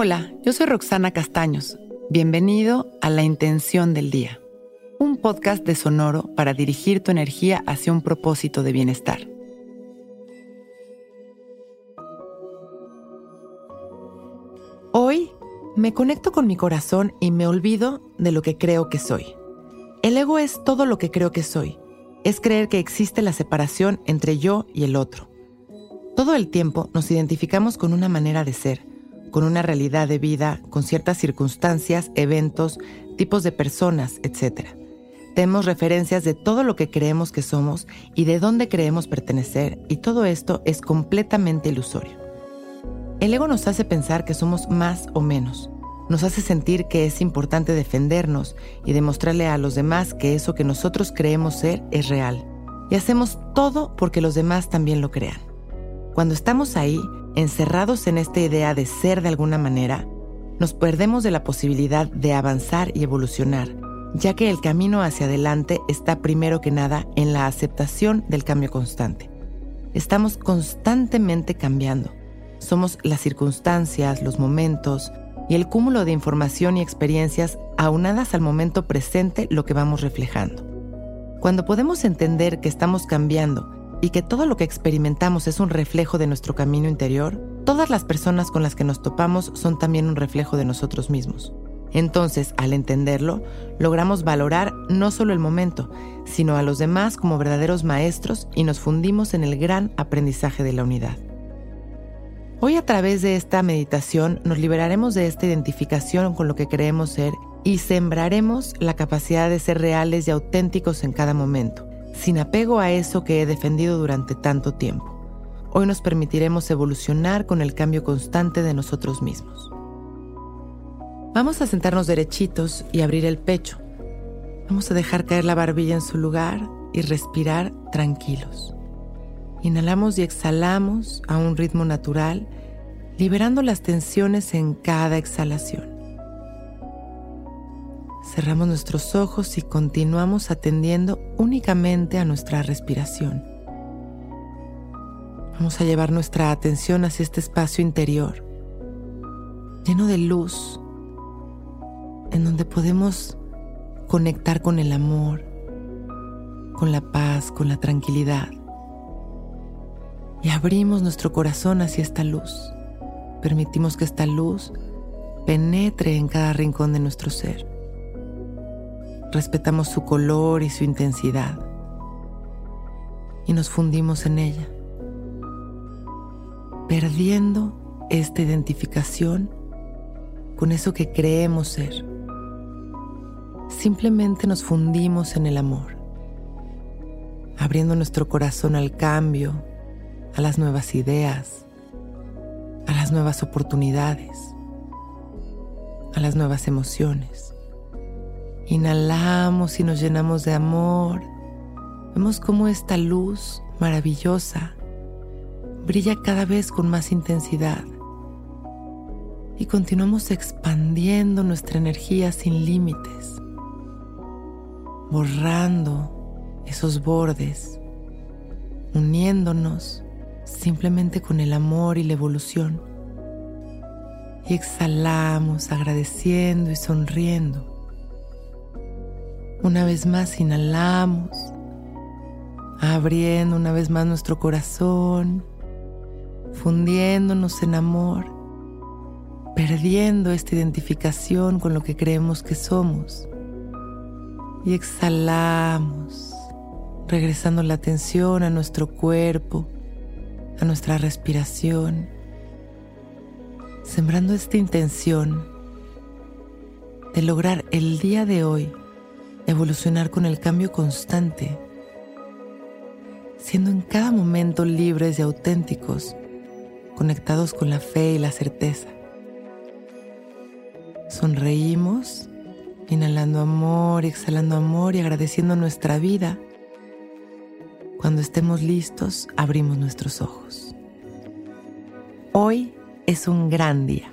Hola, yo soy Roxana Castaños. Bienvenido a La Intención del Día, un podcast de Sonoro para dirigir tu energía hacia un propósito de bienestar. Hoy me conecto con mi corazón y me olvido de lo que creo que soy. El ego es todo lo que creo que soy. Es creer que existe la separación entre yo y el otro. Todo el tiempo nos identificamos con una manera de ser con una realidad de vida, con ciertas circunstancias, eventos, tipos de personas, etc. Tenemos referencias de todo lo que creemos que somos y de dónde creemos pertenecer, y todo esto es completamente ilusorio. El ego nos hace pensar que somos más o menos. Nos hace sentir que es importante defendernos y demostrarle a los demás que eso que nosotros creemos ser es real. Y hacemos todo porque los demás también lo crean. Cuando estamos ahí, encerrados en esta idea de ser de alguna manera, nos perdemos de la posibilidad de avanzar y evolucionar, ya que el camino hacia adelante está primero que nada en la aceptación del cambio constante. Estamos constantemente cambiando. Somos las circunstancias, los momentos y el cúmulo de información y experiencias aunadas al momento presente lo que vamos reflejando. Cuando podemos entender que estamos cambiando y que todo lo que experimentamos es un reflejo de nuestro camino interior, todas las personas con las que nos topamos son también un reflejo de nosotros mismos. Entonces, al entenderlo, logramos valorar no solo el momento, sino a los demás como verdaderos maestros y nos fundimos en el gran aprendizaje de la unidad. Hoy a través de esta meditación nos liberaremos de esta identificación con lo que creemos ser y sembraremos la capacidad de ser reales y auténticos en cada momento sin apego a eso que he defendido durante tanto tiempo. Hoy nos permitiremos evolucionar con el cambio constante de nosotros mismos. Vamos a sentarnos derechitos y abrir el pecho. Vamos a dejar caer la barbilla en su lugar y respirar tranquilos. Inhalamos y exhalamos a un ritmo natural, liberando las tensiones en cada exhalación. Cerramos nuestros ojos y continuamos atendiendo únicamente a nuestra respiración. Vamos a llevar nuestra atención hacia este espacio interior, lleno de luz, en donde podemos conectar con el amor, con la paz, con la tranquilidad. Y abrimos nuestro corazón hacia esta luz. Permitimos que esta luz penetre en cada rincón de nuestro ser respetamos su color y su intensidad y nos fundimos en ella, perdiendo esta identificación con eso que creemos ser. Simplemente nos fundimos en el amor, abriendo nuestro corazón al cambio, a las nuevas ideas, a las nuevas oportunidades, a las nuevas emociones. Inhalamos y nos llenamos de amor. Vemos cómo esta luz maravillosa brilla cada vez con más intensidad. Y continuamos expandiendo nuestra energía sin límites, borrando esos bordes, uniéndonos simplemente con el amor y la evolución. Y exhalamos agradeciendo y sonriendo una vez más inhalamos, abriendo una vez más nuestro corazón, fundiéndonos en amor, perdiendo esta identificación con lo que creemos que somos. Y exhalamos, regresando la atención a nuestro cuerpo, a nuestra respiración, sembrando esta intención de lograr el día de hoy evolucionar con el cambio constante siendo en cada momento libres y auténticos, conectados con la fe y la certeza. Sonreímos, inhalando amor, exhalando amor y agradeciendo nuestra vida. Cuando estemos listos, abrimos nuestros ojos. Hoy es un gran día.